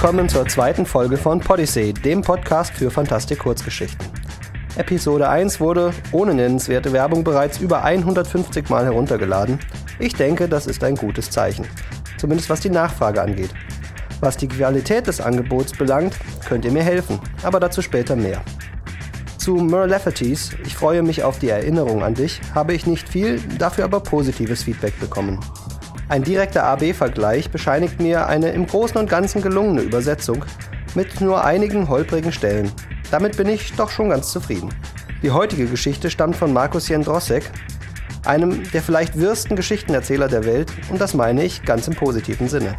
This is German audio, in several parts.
willkommen zur zweiten Folge von Podyssey, dem Podcast für Fantastik Kurzgeschichten. Episode 1 wurde ohne nennenswerte Werbung bereits über 150 Mal heruntergeladen. Ich denke, das ist ein gutes Zeichen. Zumindest was die Nachfrage angeht. Was die Qualität des Angebots belangt, könnt ihr mir helfen, aber dazu später mehr. Zu Merlefeties, ich freue mich auf die Erinnerung an dich, habe ich nicht viel, dafür aber positives Feedback bekommen. Ein direkter AB-Vergleich bescheinigt mir eine im Großen und Ganzen gelungene Übersetzung mit nur einigen holprigen Stellen. Damit bin ich doch schon ganz zufrieden. Die heutige Geschichte stammt von Markus Jendrosek, einem der vielleicht wirsten Geschichtenerzähler der Welt, und das meine ich ganz im positiven Sinne.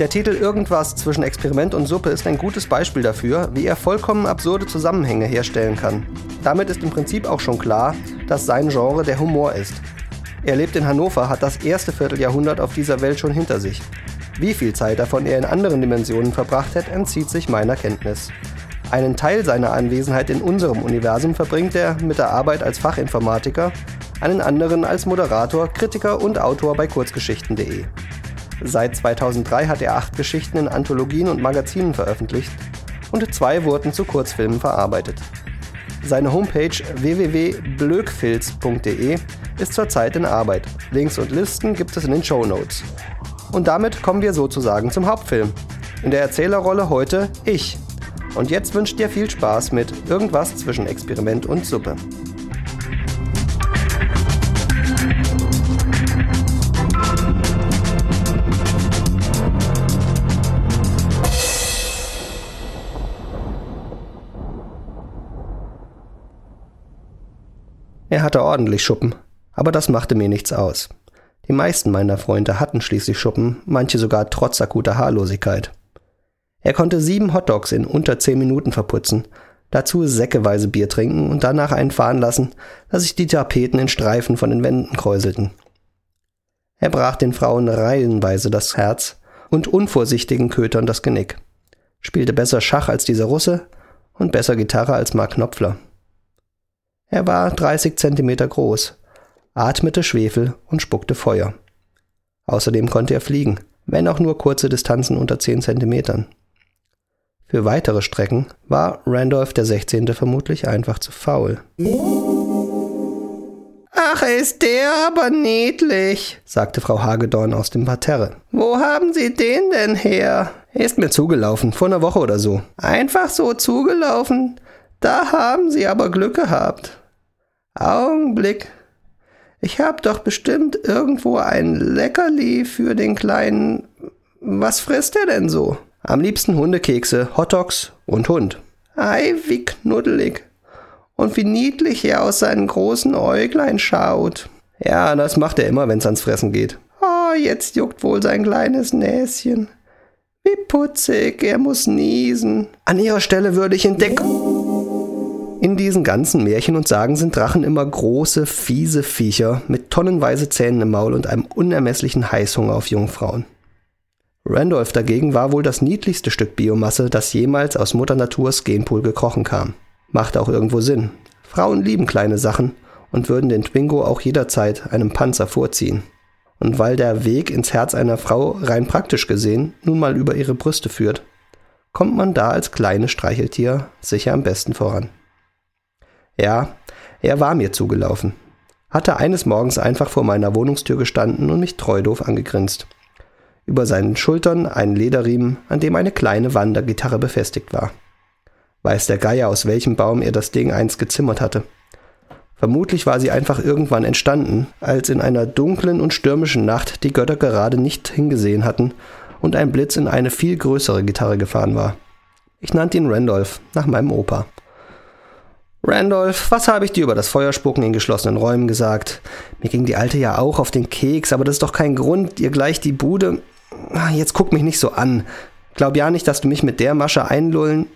Der Titel Irgendwas zwischen Experiment und Suppe ist ein gutes Beispiel dafür, wie er vollkommen absurde Zusammenhänge herstellen kann. Damit ist im Prinzip auch schon klar, dass sein Genre der Humor ist. Er lebt in Hannover, hat das erste Vierteljahrhundert auf dieser Welt schon hinter sich. Wie viel Zeit davon er in anderen Dimensionen verbracht hat, entzieht sich meiner Kenntnis. Einen Teil seiner Anwesenheit in unserem Universum verbringt er mit der Arbeit als Fachinformatiker, einen anderen als Moderator, Kritiker und Autor bei kurzgeschichten.de. Seit 2003 hat er acht Geschichten in Anthologien und Magazinen veröffentlicht und zwei wurden zu Kurzfilmen verarbeitet. Seine Homepage www.blökfilz.de ist zurzeit in Arbeit. Links und Listen gibt es in den Show Notes. Und damit kommen wir sozusagen zum Hauptfilm. In der Erzählerrolle heute ich. Und jetzt wünscht dir viel Spaß mit irgendwas zwischen Experiment und Suppe. Er hatte ordentlich Schuppen, aber das machte mir nichts aus. Die meisten meiner Freunde hatten schließlich Schuppen, manche sogar trotz akuter Haarlosigkeit. Er konnte sieben Hotdogs in unter zehn Minuten verputzen, dazu säckeweise Bier trinken und danach einen fahren lassen, dass sich die Tapeten in Streifen von den Wänden kräuselten. Er brach den Frauen reihenweise das Herz und unvorsichtigen Kötern das Genick, spielte besser Schach als dieser Russe und besser Gitarre als Mark Knopfler. Er war 30 Zentimeter groß, atmete Schwefel und spuckte Feuer. Außerdem konnte er fliegen, wenn auch nur kurze Distanzen unter 10 Zentimetern. Für weitere Strecken war Randolph der 16. vermutlich einfach zu faul. Ach, ist der aber niedlich, sagte Frau Hagedorn aus dem Parterre. Wo haben Sie den denn her? Er ist mir zugelaufen, vor einer Woche oder so. Einfach so zugelaufen? Da haben Sie aber Glück gehabt. Augenblick. Ich hab doch bestimmt irgendwo ein Leckerli für den kleinen. Was frisst er denn so? Am liebsten Hundekekse, Hotdogs und Hund. Ei, wie knuddelig. Und wie niedlich er aus seinen großen Äuglein schaut. Ja, das macht er immer, wenn's ans Fressen geht. Oh, jetzt juckt wohl sein kleines Näschen. Wie putzig, er muss niesen. An ihrer Stelle würde ich entdecken. In diesen ganzen Märchen und Sagen sind Drachen immer große, fiese Viecher mit tonnenweise Zähnen im Maul und einem unermesslichen Heißhunger auf Jungfrauen. Randolph dagegen war wohl das niedlichste Stück Biomasse, das jemals aus Mutter Naturs Genpool gekrochen kam. Macht auch irgendwo Sinn. Frauen lieben kleine Sachen und würden den Twingo auch jederzeit einem Panzer vorziehen. Und weil der Weg ins Herz einer Frau rein praktisch gesehen nun mal über ihre Brüste führt, kommt man da als kleines Streicheltier sicher am besten voran. Ja, er war mir zugelaufen. Hatte eines Morgens einfach vor meiner Wohnungstür gestanden und mich treudoof angegrinst. Über seinen Schultern einen Lederriemen, an dem eine kleine Wandergitarre befestigt war. Weiß der Geier, aus welchem Baum er das Ding einst gezimmert hatte. Vermutlich war sie einfach irgendwann entstanden, als in einer dunklen und stürmischen Nacht die Götter gerade nicht hingesehen hatten und ein Blitz in eine viel größere Gitarre gefahren war. Ich nannte ihn Randolph, nach meinem Opa. Randolph, was habe ich dir über das Feuerspucken in geschlossenen Räumen gesagt? Mir ging die Alte ja auch auf den Keks, aber das ist doch kein Grund, ihr gleich die Bude. Ah, jetzt guck mich nicht so an. Glaub ja nicht, dass du mich mit der Masche einlullen.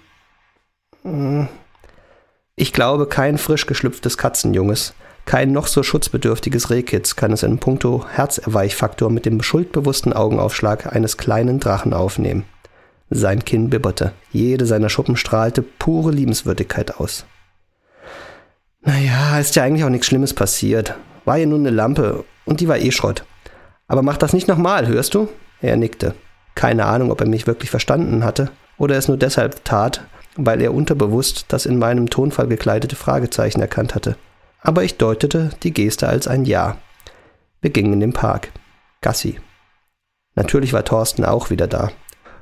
Hm. Ich glaube, kein frisch geschlüpftes Katzenjunges, kein noch so schutzbedürftiges Rehkitz kann es in puncto Herzerweichfaktor mit dem schuldbewussten Augenaufschlag eines kleinen Drachen aufnehmen. Sein Kinn bibberte, jede seiner Schuppen strahlte pure Liebenswürdigkeit aus. Naja, ist ja eigentlich auch nichts Schlimmes passiert. War ja nur eine Lampe und die war eh Schrott. Aber mach das nicht nochmal, hörst du? Er nickte. Keine Ahnung, ob er mich wirklich verstanden hatte oder es nur deshalb tat, weil er unterbewusst das in meinem Tonfall gekleidete Fragezeichen erkannt hatte. Aber ich deutete die Geste als ein Ja. Wir gingen in den Park. Gassi. Natürlich war Thorsten auch wieder da.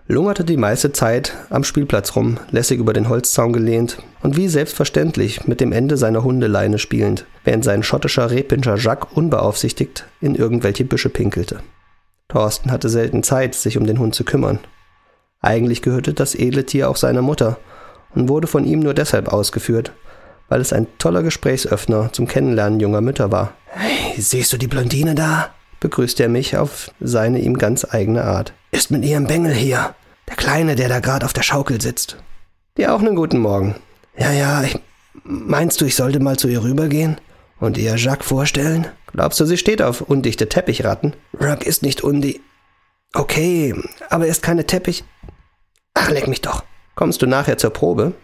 Lungerte die meiste Zeit am Spielplatz rum, lässig über den Holzzaun gelehnt und wie selbstverständlich mit dem Ende seiner Hundeleine spielend, während sein schottischer Rehpinscher Jacques unbeaufsichtigt in irgendwelche Büsche pinkelte. Thorsten hatte selten Zeit, sich um den Hund zu kümmern. Eigentlich gehörte das edle Tier auch seiner Mutter und wurde von ihm nur deshalb ausgeführt, weil es ein toller Gesprächsöffner zum Kennenlernen junger Mütter war. Hey, siehst du die Blondine da? Begrüßte er mich auf seine ihm ganz eigene Art. Ist mit ihrem Bengel hier. Der Kleine, der da gerade auf der Schaukel sitzt. Dir auch einen guten Morgen. Ja, ja, ich, meinst du, ich sollte mal zu ihr rübergehen und ihr Jacques vorstellen? Glaubst du, sie steht auf undichte Teppichratten? Jacques ist nicht undi... Okay, aber er ist keine Teppich... Ach, leck mich doch. Kommst du nachher zur Probe?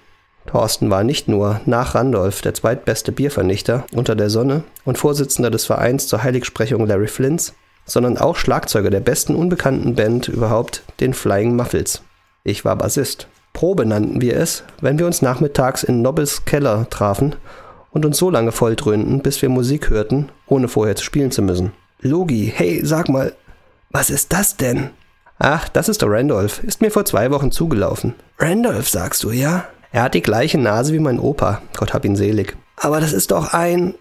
Thorsten war nicht nur nach Randolph der zweitbeste Biervernichter unter der Sonne und Vorsitzender des Vereins zur Heiligsprechung Larry Flints, sondern auch Schlagzeuger der besten unbekannten Band überhaupt, den Flying Muffles. Ich war Bassist. Probe nannten wir es, wenn wir uns nachmittags in Nobbles Keller trafen und uns so lange volltrönten, bis wir Musik hörten, ohne vorher zu spielen zu müssen. Logi, hey, sag mal, was ist das denn? Ach, das ist der Randolph. Ist mir vor zwei Wochen zugelaufen. Randolph, sagst du, ja? Er hat die gleiche Nase wie mein Opa. Gott hab ihn selig. Aber das ist doch ein.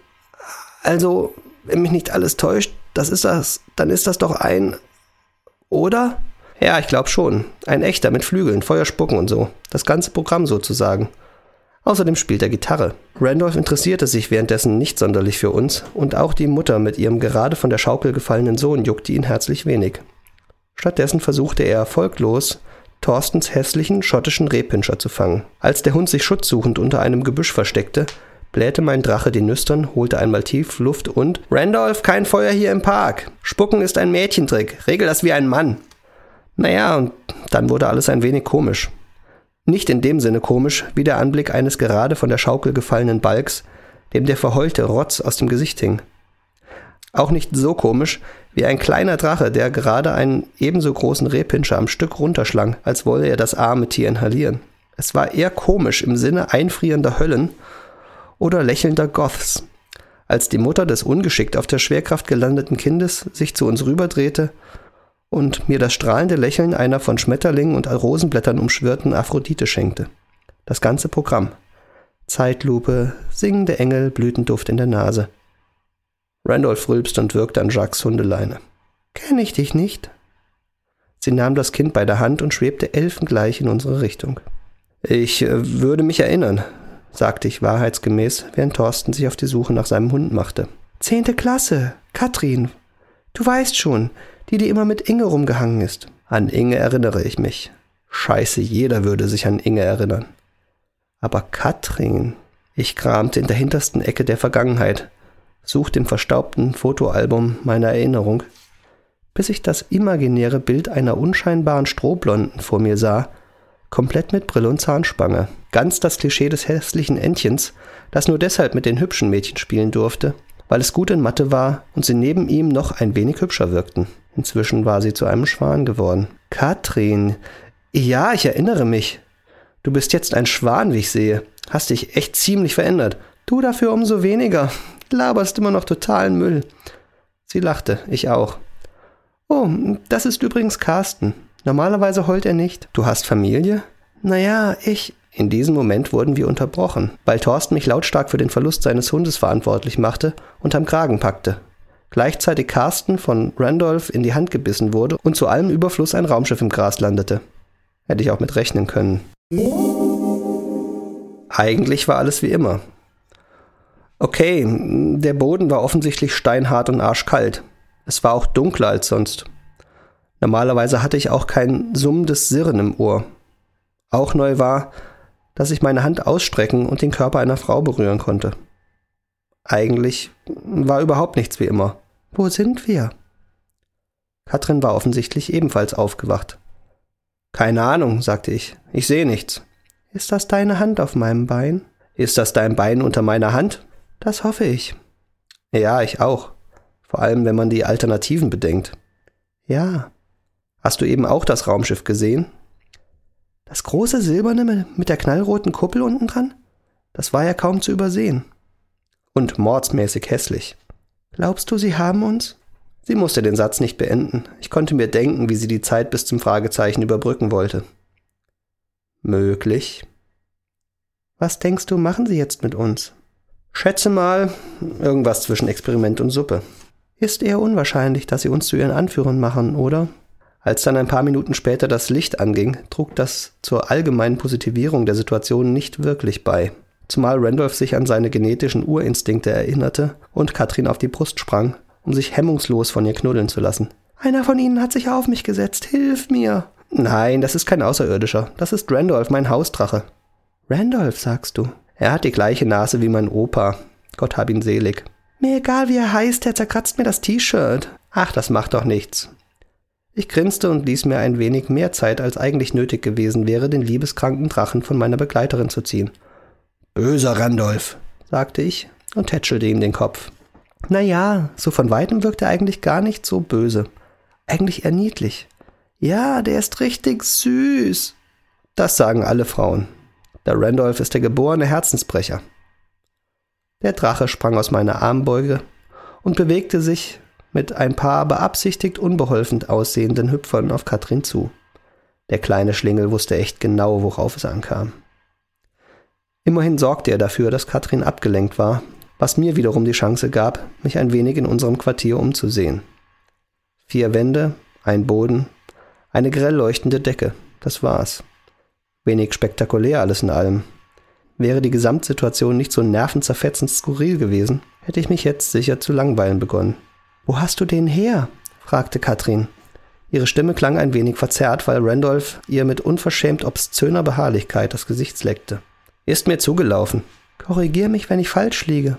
Also, wenn mich nicht alles täuscht, das ist das. Dann ist das doch ein. Oder? Ja, ich glaub schon. Ein echter mit Flügeln, Feuer spucken und so. Das ganze Programm sozusagen. Außerdem spielt er Gitarre. Randolph interessierte sich währenddessen nicht sonderlich für uns und auch die Mutter mit ihrem gerade von der Schaukel gefallenen Sohn juckte ihn herzlich wenig. Stattdessen versuchte er erfolglos, Thorstens hässlichen schottischen Rehpinscher zu fangen. Als der Hund sich schutzsuchend unter einem Gebüsch versteckte, blähte mein Drache die Nüstern, holte einmal tief Luft und Randolph, kein Feuer hier im Park. Spucken ist ein Mädchentrick. Regel das wie ein Mann. Naja, und dann wurde alles ein wenig komisch. Nicht in dem Sinne komisch, wie der Anblick eines gerade von der Schaukel gefallenen Balks, dem der verheulte Rotz aus dem Gesicht hing. Auch nicht so komisch wie ein kleiner Drache, der gerade einen ebenso großen Rehpinscher am Stück runterschlang, als wolle er das arme Tier inhalieren. Es war eher komisch im Sinne einfrierender Höllen oder lächelnder Goths, als die Mutter des ungeschickt auf der Schwerkraft gelandeten Kindes sich zu uns rüberdrehte und mir das strahlende Lächeln einer von Schmetterlingen und Rosenblättern umschwirrten Aphrodite schenkte. Das ganze Programm. Zeitlupe, singende Engel, Blütenduft in der Nase. Randolph rülpste und wirkte an Jacques Hundeleine. Kenn ich dich nicht? Sie nahm das Kind bei der Hand und schwebte elfengleich in unsere Richtung. Ich äh, würde mich erinnern, sagte ich wahrheitsgemäß, während Thorsten sich auf die Suche nach seinem Hund machte. Zehnte Klasse, Katrin. Du weißt schon, die, die immer mit Inge rumgehangen ist. An Inge erinnere ich mich. Scheiße, jeder würde sich an Inge erinnern. Aber Katrin. Ich kramte in der hintersten Ecke der Vergangenheit, suchte im verstaubten Fotoalbum meiner Erinnerung, bis ich das imaginäre Bild einer unscheinbaren Strohblonden vor mir sah, komplett mit Brille und Zahnspange. Ganz das Klischee des hässlichen Entchens, das nur deshalb mit den hübschen Mädchen spielen durfte, weil es gut in Mathe war und sie neben ihm noch ein wenig hübscher wirkten. Inzwischen war sie zu einem Schwan geworden. Katrin. Ja, ich erinnere mich. Du bist jetzt ein Schwan, wie ich sehe. Hast dich echt ziemlich verändert. Du dafür umso weniger laberst immer noch totalen Müll. Sie lachte, ich auch. Oh, das ist übrigens Carsten. Normalerweise heult er nicht. Du hast Familie? Naja, ich. In diesem Moment wurden wir unterbrochen, weil Thorsten mich lautstark für den Verlust seines Hundes verantwortlich machte und am Kragen packte. Gleichzeitig Carsten von Randolph in die Hand gebissen wurde und zu allem Überfluss ein Raumschiff im Gras landete. Hätte ich auch mit rechnen können. Eigentlich war alles wie immer. Okay, der Boden war offensichtlich steinhart und arschkalt. Es war auch dunkler als sonst. Normalerweise hatte ich auch kein summendes Sirren im Ohr. Auch neu war, dass ich meine Hand ausstrecken und den Körper einer Frau berühren konnte. Eigentlich war überhaupt nichts wie immer. Wo sind wir? Katrin war offensichtlich ebenfalls aufgewacht. Keine Ahnung, sagte ich. Ich sehe nichts. Ist das deine Hand auf meinem Bein? Ist das dein Bein unter meiner Hand? Das hoffe ich. Ja, ich auch. Vor allem, wenn man die Alternativen bedenkt. Ja. Hast du eben auch das Raumschiff gesehen? Das große silberne mit der knallroten Kuppel unten dran? Das war ja kaum zu übersehen. Und mordsmäßig hässlich. Glaubst du, sie haben uns? Sie musste den Satz nicht beenden. Ich konnte mir denken, wie sie die Zeit bis zum Fragezeichen überbrücken wollte. Möglich. Was denkst du, machen sie jetzt mit uns? Schätze mal, irgendwas zwischen Experiment und Suppe. Ist eher unwahrscheinlich, dass sie uns zu ihren Anführern machen, oder? Als dann ein paar Minuten später das Licht anging, trug das zur allgemeinen Positivierung der Situation nicht wirklich bei. Zumal Randolph sich an seine genetischen Urinstinkte erinnerte und Katrin auf die Brust sprang, um sich hemmungslos von ihr knuddeln zu lassen. Einer von ihnen hat sich auf mich gesetzt. Hilf mir! Nein, das ist kein Außerirdischer. Das ist Randolph, mein Hausdrache. Randolph, sagst du? Er hat die gleiche Nase wie mein Opa. Gott hab ihn selig. Mir egal, wie er heißt, er zerkratzt mir das T-Shirt. Ach, das macht doch nichts. Ich grinste und ließ mir ein wenig mehr Zeit, als eigentlich nötig gewesen wäre, den liebeskranken Drachen von meiner Begleiterin zu ziehen. Böser Randolph, sagte ich und tätschelte ihm den Kopf. Na ja, so von weitem wirkt er eigentlich gar nicht so böse. Eigentlich eher niedlich. Ja, der ist richtig süß. Das sagen alle Frauen. Der Randolph ist der geborene Herzensbrecher. Der Drache sprang aus meiner Armbeuge und bewegte sich mit ein paar beabsichtigt unbeholfen aussehenden Hüpfern auf Katrin zu. Der kleine Schlingel wusste echt genau, worauf es ankam. Immerhin sorgte er dafür, dass Katrin abgelenkt war, was mir wiederum die Chance gab, mich ein wenig in unserem Quartier umzusehen. Vier Wände, ein Boden, eine grell leuchtende Decke, das war's. Wenig spektakulär alles in allem. Wäre die Gesamtsituation nicht so nervenzerfetzend skurril gewesen, hätte ich mich jetzt sicher zu langweilen begonnen. Wo hast du den her? fragte Katrin. Ihre Stimme klang ein wenig verzerrt, weil Randolph ihr mit unverschämt obszöner Beharrlichkeit das Gesicht leckte. Ist mir zugelaufen. Korrigier mich, wenn ich falsch liege.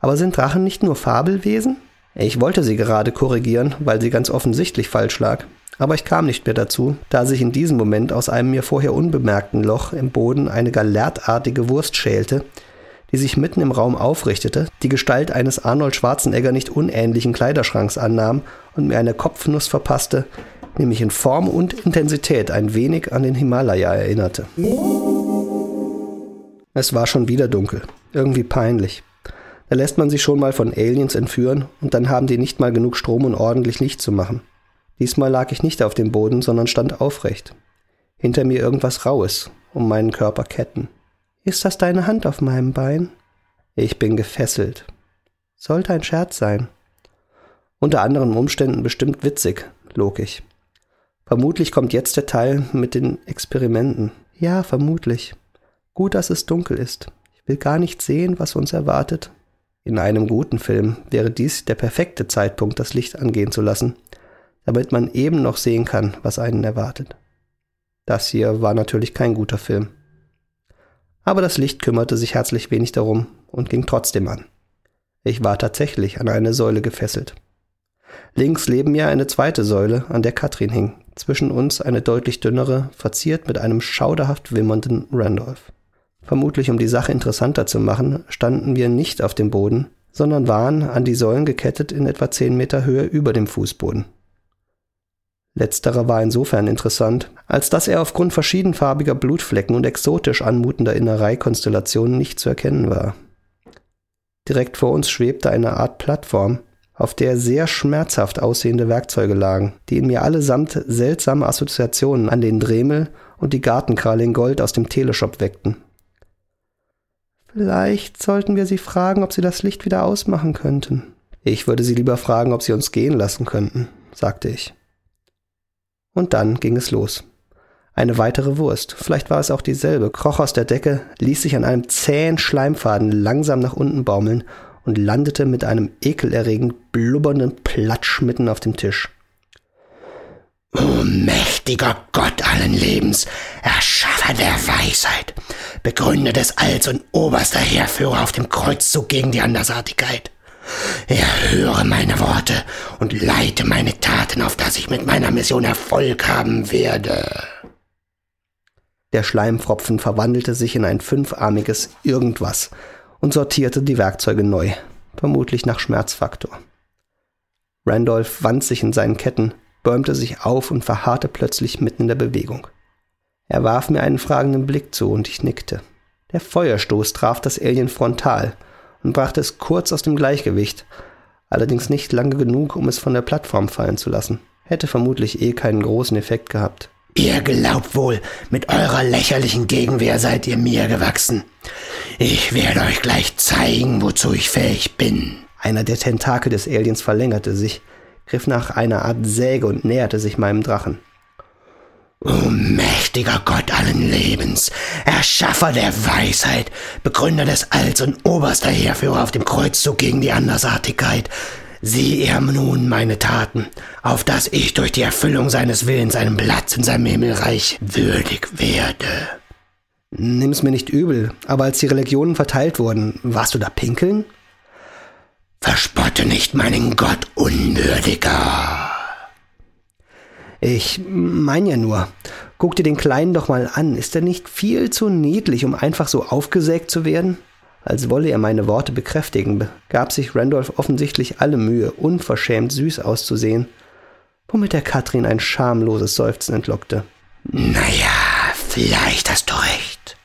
Aber sind Drachen nicht nur Fabelwesen? Ich wollte sie gerade korrigieren, weil sie ganz offensichtlich falsch lag. Aber ich kam nicht mehr dazu, da sich in diesem Moment aus einem mir vorher unbemerkten Loch im Boden eine galertartige Wurst schälte, die sich mitten im Raum aufrichtete, die Gestalt eines Arnold Schwarzenegger nicht unähnlichen Kleiderschranks annahm und mir eine Kopfnuss verpasste, die mich in Form und Intensität ein wenig an den Himalaya erinnerte. Es war schon wieder dunkel, irgendwie peinlich. Da lässt man sich schon mal von Aliens entführen und dann haben die nicht mal genug Strom, um ordentlich Licht zu machen. Diesmal lag ich nicht auf dem Boden, sondern stand aufrecht. Hinter mir irgendwas Raues, um meinen Körper Ketten. Ist das deine Hand auf meinem Bein? Ich bin gefesselt. Sollte ein Scherz sein. Unter anderen Umständen bestimmt witzig, log ich. Vermutlich kommt jetzt der Teil mit den Experimenten. Ja, vermutlich. Gut, dass es dunkel ist. Ich will gar nicht sehen, was uns erwartet. In einem guten Film wäre dies der perfekte Zeitpunkt, das Licht angehen zu lassen damit man eben noch sehen kann, was einen erwartet. Das hier war natürlich kein guter Film. Aber das Licht kümmerte sich herzlich wenig darum und ging trotzdem an. Ich war tatsächlich an eine Säule gefesselt. Links neben mir eine zweite Säule, an der Katrin hing, zwischen uns eine deutlich dünnere, verziert mit einem schauderhaft wimmernden Randolph. Vermutlich um die Sache interessanter zu machen, standen wir nicht auf dem Boden, sondern waren an die Säulen gekettet in etwa zehn Meter Höhe über dem Fußboden. Letzterer war insofern interessant, als dass er aufgrund verschiedenfarbiger Blutflecken und exotisch anmutender Innereikonstellationen nicht zu erkennen war. Direkt vor uns schwebte eine Art Plattform, auf der sehr schmerzhaft aussehende Werkzeuge lagen, die in mir allesamt seltsame Assoziationen an den Dremel und die Gartenkralle in Gold aus dem Teleshop weckten. Vielleicht sollten wir sie fragen, ob sie das Licht wieder ausmachen könnten. Ich würde sie lieber fragen, ob sie uns gehen lassen könnten, sagte ich. Und dann ging es los. Eine weitere Wurst, vielleicht war es auch dieselbe, kroch aus der Decke, ließ sich an einem zähen Schleimfaden langsam nach unten baumeln und landete mit einem ekelerregend blubbernden Platsch mitten auf dem Tisch. O mächtiger Gott allen Lebens, Erschaffer der Weisheit, Begründer des Alls und oberster Heerführer auf dem Kreuzzug gegen die Andersartigkeit. Erhöre meine Worte und leite meine Taten, auf dass ich mit meiner Mission Erfolg haben werde. Der Schleimfropfen verwandelte sich in ein fünfarmiges Irgendwas und sortierte die Werkzeuge neu, vermutlich nach Schmerzfaktor. Randolph wand sich in seinen Ketten, bäumte sich auf und verharrte plötzlich mitten in der Bewegung. Er warf mir einen fragenden Blick zu und ich nickte. Der Feuerstoß traf das Alien frontal und brachte es kurz aus dem Gleichgewicht, allerdings nicht lange genug, um es von der Plattform fallen zu lassen. Hätte vermutlich eh keinen großen Effekt gehabt. Ihr glaubt wohl, mit eurer lächerlichen Gegenwehr seid ihr mir gewachsen. Ich werde euch gleich zeigen, wozu ich fähig bin. Einer der Tentakel des Aliens verlängerte sich, griff nach einer Art Säge und näherte sich meinem Drachen. O mächtiger Gott allen Lebens, Erschaffer der Weisheit, Begründer des Alls und oberster Heerführer auf dem Kreuzzug gegen die Andersartigkeit, sieh er nun meine Taten, auf dass ich durch die Erfüllung seines Willens einen Platz in seinem Himmelreich würdig werde. Nimm's mir nicht übel, aber als die Religionen verteilt wurden, warst du da pinkeln? Verspotte nicht meinen Gott unwürdiger. Ich mein ja nur. Guck dir den Kleinen doch mal an. Ist er nicht viel zu niedlich, um einfach so aufgesägt zu werden? Als wolle er meine Worte bekräftigen, gab sich Randolph offensichtlich alle Mühe, unverschämt süß auszusehen, womit er Katrin ein schamloses Seufzen entlockte. Naja, vielleicht hast du recht.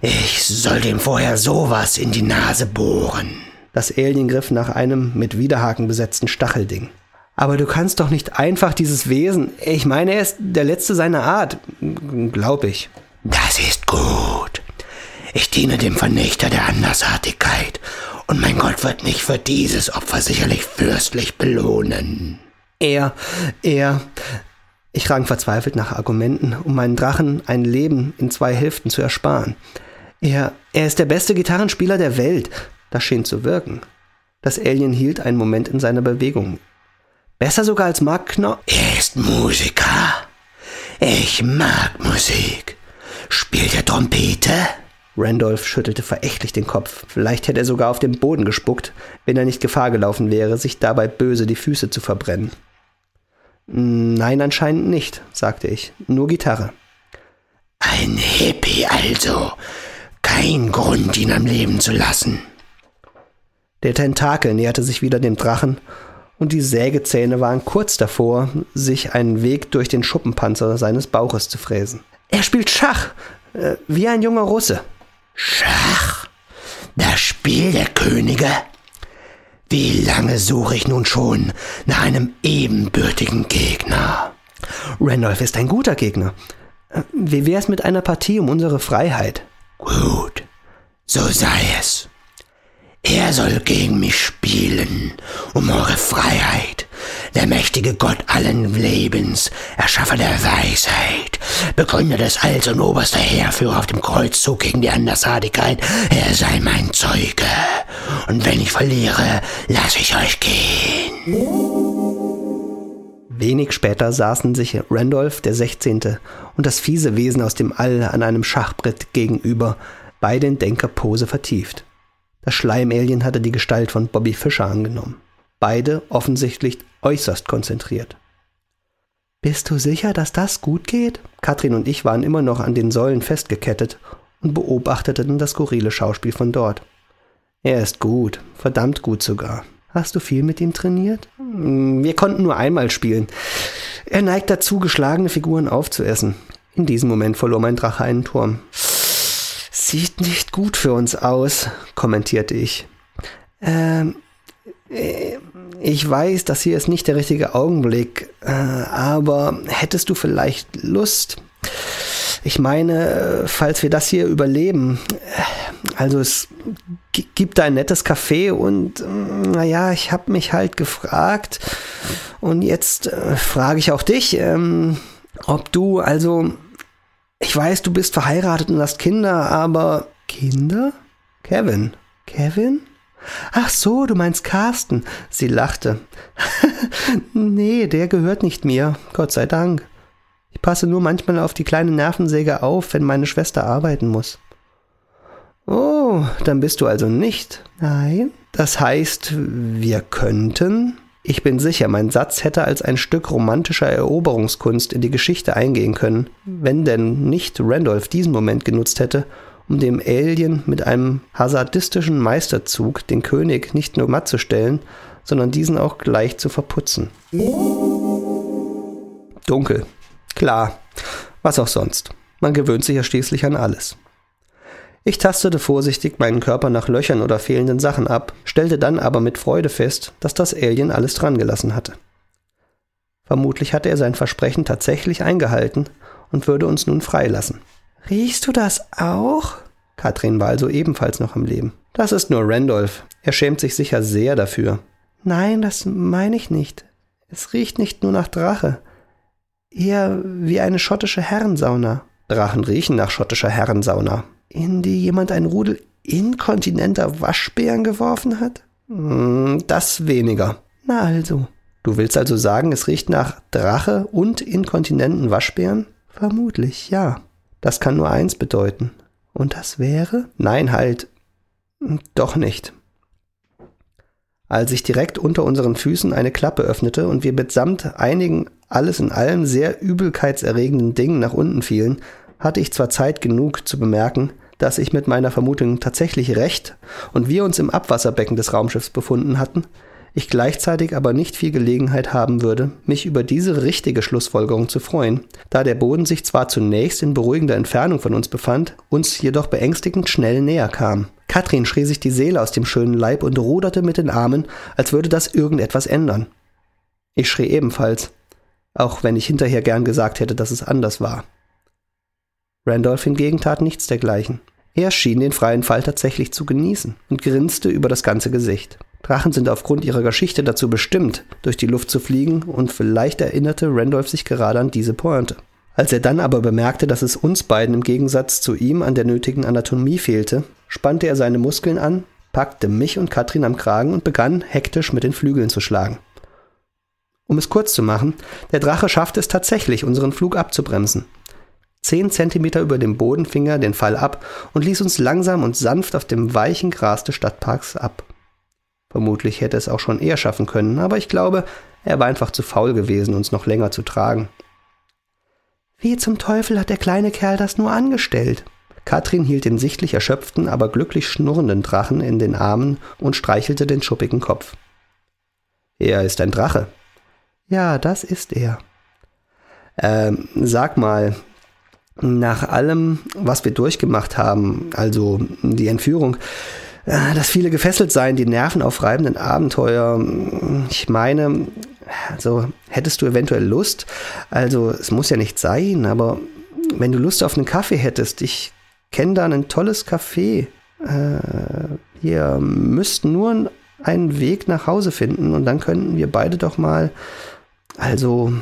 Ich sollte ihm vorher sowas in die Nase bohren. Das Alien griff nach einem mit Widerhaken besetzten Stachelding. Aber du kannst doch nicht einfach dieses Wesen. Ich meine, er ist der letzte seiner Art. Glaub ich. Das ist gut. Ich diene dem Vernichter der Andersartigkeit. Und mein Gott wird mich für dieses Opfer sicherlich fürstlich belohnen. Er, er. Ich rang verzweifelt nach Argumenten, um meinen Drachen ein Leben in zwei Hälften zu ersparen. Er, er ist der beste Gitarrenspieler der Welt. Das schien zu wirken. Das Alien hielt einen Moment in seiner Bewegung. Besser sogar als Mark Knopf. Er ist Musiker. Ich mag Musik. Spielt er Trompete? Randolph schüttelte verächtlich den Kopf. Vielleicht hätte er sogar auf den Boden gespuckt, wenn er nicht Gefahr gelaufen wäre, sich dabei böse die Füße zu verbrennen. Nein, anscheinend nicht, sagte ich. Nur Gitarre. Ein Hippie also. Kein Grund, ihn am Leben zu lassen. Der Tentakel näherte sich wieder dem Drachen und die Sägezähne waren kurz davor, sich einen Weg durch den Schuppenpanzer seines Bauches zu fräsen. Er spielt Schach, äh, wie ein junger Russe. Schach? Das Spiel der Könige? Wie lange suche ich nun schon nach einem ebenbürtigen Gegner? Randolph ist ein guter Gegner. Äh, wie wär's mit einer Partie um unsere Freiheit? Gut, so sei es. Er soll gegen mich spielen, um eure Freiheit. Der mächtige Gott allen Lebens, Erschaffer der Weisheit, Begründer des Alls und oberster Heerführer auf dem Kreuzzug gegen die Andersartigkeit, er sei mein Zeuge. Und wenn ich verliere, lasse ich euch gehen. Wenig später saßen sich Randolph der 16. und das fiese Wesen aus dem All an einem Schachbrett gegenüber, beide in Denkerpose vertieft. Das Schleimalien hatte die Gestalt von Bobby Fischer angenommen. Beide offensichtlich äußerst konzentriert. Bist du sicher, dass das gut geht? Katrin und ich waren immer noch an den Säulen festgekettet und beobachteten das skurrile Schauspiel von dort. Er ist gut, verdammt gut sogar. Hast du viel mit ihm trainiert? Hm, wir konnten nur einmal spielen. Er neigt dazu, geschlagene Figuren aufzuessen. In diesem Moment verlor mein Drache einen Turm. Sieht nicht gut für uns aus, kommentierte ich. Ähm, äh, ich weiß, das hier ist nicht der richtige Augenblick, äh, aber hättest du vielleicht Lust? Ich meine, falls wir das hier überleben, äh, also es gibt da ein nettes Café und naja, ich habe mich halt gefragt und jetzt äh, frage ich auch dich, ähm, ob du also ich weiß, du bist verheiratet und hast Kinder, aber Kinder? Kevin. Kevin? Ach so, du meinst Carsten. Sie lachte. nee, der gehört nicht mir. Gott sei Dank. Ich passe nur manchmal auf die kleine Nervensäge auf, wenn meine Schwester arbeiten muss. Oh, dann bist du also nicht. Nein. Das heißt, wir könnten. Ich bin sicher, mein Satz hätte als ein Stück romantischer Eroberungskunst in die Geschichte eingehen können, wenn denn nicht Randolph diesen Moment genutzt hätte, um dem Alien mit einem hazardistischen Meisterzug den König nicht nur matt zu stellen, sondern diesen auch gleich zu verputzen. Dunkel. Klar. Was auch sonst. Man gewöhnt sich ja schließlich an alles. Ich tastete vorsichtig meinen Körper nach Löchern oder fehlenden Sachen ab, stellte dann aber mit Freude fest, dass das Alien alles dran gelassen hatte. Vermutlich hatte er sein Versprechen tatsächlich eingehalten und würde uns nun freilassen. Riechst du das auch? Katrin war also ebenfalls noch am Leben. Das ist nur Randolph. Er schämt sich sicher sehr dafür. Nein, das meine ich nicht. Es riecht nicht nur nach Drache. Eher wie eine schottische Herrensauna. Drachen riechen nach schottischer Herrensauna, in die jemand ein Rudel inkontinenter Waschbären geworfen hat? Hm, das weniger. Na also. Du willst also sagen, es riecht nach Drache und inkontinenten Waschbären? Vermutlich, ja. Das kann nur eins bedeuten. Und das wäre? Nein, halt. Doch nicht. Als sich direkt unter unseren Füßen eine Klappe öffnete und wir mitsamt einigen alles in allem sehr übelkeitserregenden Dingen nach unten fielen, hatte ich zwar Zeit genug zu bemerken, dass ich mit meiner Vermutung tatsächlich recht und wir uns im Abwasserbecken des Raumschiffs befunden hatten, ich gleichzeitig aber nicht viel Gelegenheit haben würde, mich über diese richtige Schlussfolgerung zu freuen, da der Boden sich zwar zunächst in beruhigender Entfernung von uns befand, uns jedoch beängstigend schnell näher kam. Katrin schrie sich die Seele aus dem schönen Leib und ruderte mit den Armen, als würde das irgendetwas ändern. Ich schrie ebenfalls, auch wenn ich hinterher gern gesagt hätte, dass es anders war. Randolph hingegen tat nichts dergleichen. Er schien den freien Fall tatsächlich zu genießen und grinste über das ganze Gesicht. Drachen sind aufgrund ihrer Geschichte dazu bestimmt, durch die Luft zu fliegen, und vielleicht erinnerte Randolph sich gerade an diese Pointe. Als er dann aber bemerkte, dass es uns beiden im Gegensatz zu ihm an der nötigen Anatomie fehlte, spannte er seine Muskeln an, packte mich und Katrin am Kragen und begann hektisch mit den Flügeln zu schlagen. Um es kurz zu machen, der Drache schaffte es tatsächlich, unseren Flug abzubremsen. Zehn Zentimeter über dem Boden fing er den Fall ab und ließ uns langsam und sanft auf dem weichen Gras des Stadtparks ab. Vermutlich hätte es auch schon eher schaffen können, aber ich glaube, er war einfach zu faul gewesen, uns noch länger zu tragen. Wie zum Teufel hat der kleine Kerl das nur angestellt? Katrin hielt den sichtlich erschöpften, aber glücklich schnurrenden Drachen in den Armen und streichelte den schuppigen Kopf. Er ist ein Drache. Ja, das ist er. Ähm, sag mal, nach allem, was wir durchgemacht haben, also die Entführung, äh, das viele gefesselt sein, die nervenaufreibenden Abenteuer, ich meine, also hättest du eventuell Lust, also es muss ja nicht sein, aber wenn du Lust auf einen Kaffee hättest, ich kenne da ein tolles Café. Äh, wir müssten nur einen Weg nach Hause finden und dann könnten wir beide doch mal, also,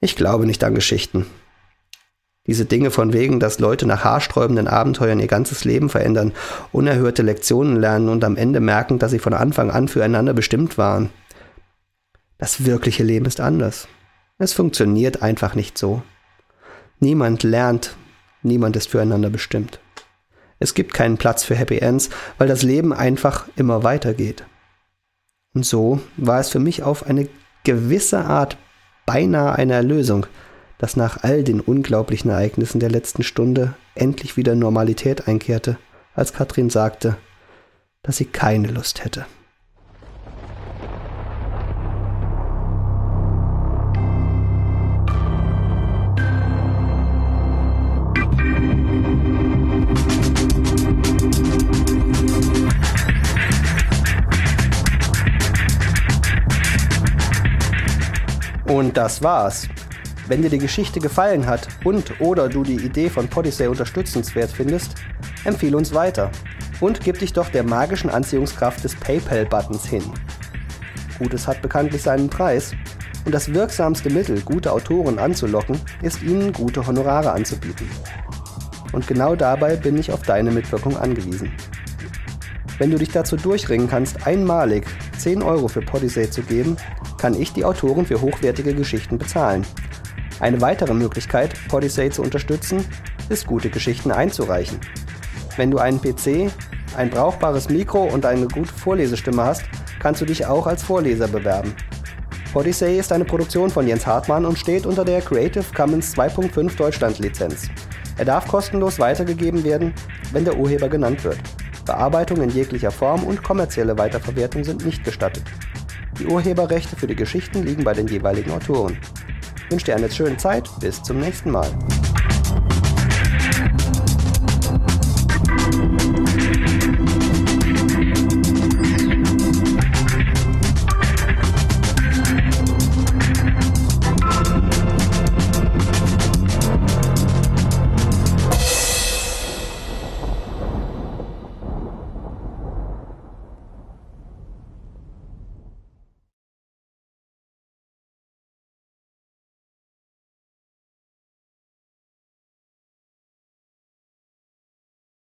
ich glaube nicht an Geschichten. Diese Dinge von wegen, dass Leute nach haarsträubenden Abenteuern ihr ganzes Leben verändern, unerhörte Lektionen lernen und am Ende merken, dass sie von Anfang an füreinander bestimmt waren. Das wirkliche Leben ist anders. Es funktioniert einfach nicht so. Niemand lernt, niemand ist füreinander bestimmt. Es gibt keinen Platz für Happy Ends, weil das Leben einfach immer weitergeht. Und so war es für mich auf eine gewisse Art beinahe eine Erlösung, dass nach all den unglaublichen Ereignissen der letzten Stunde endlich wieder Normalität einkehrte, als Katrin sagte, dass sie keine Lust hätte. Und das war's. Wenn dir die Geschichte gefallen hat und oder du die Idee von Podyssey unterstützenswert findest, empfehle uns weiter und gib dich doch der magischen Anziehungskraft des PayPal-Buttons hin. Gutes hat bekanntlich seinen Preis und das wirksamste Mittel, gute Autoren anzulocken, ist ihnen gute Honorare anzubieten. Und genau dabei bin ich auf deine Mitwirkung angewiesen. Wenn du dich dazu durchringen kannst, einmalig 10 Euro für Podyssey zu geben, kann ich die Autoren für hochwertige Geschichten bezahlen eine weitere Möglichkeit, Podyssey zu unterstützen, ist gute Geschichten einzureichen. Wenn du einen PC, ein brauchbares Mikro und eine gute Vorlesestimme hast, kannst du dich auch als Vorleser bewerben. Podyssey ist eine Produktion von Jens Hartmann und steht unter der Creative Commons 2.5 Deutschland Lizenz. Er darf kostenlos weitergegeben werden, wenn der Urheber genannt wird. Bearbeitung in jeglicher Form und kommerzielle Weiterverwertung sind nicht gestattet. Die Urheberrechte für die Geschichten liegen bei den jeweiligen Autoren. wünsche dir eine schöne Zeit. Bis zum nächsten Mal.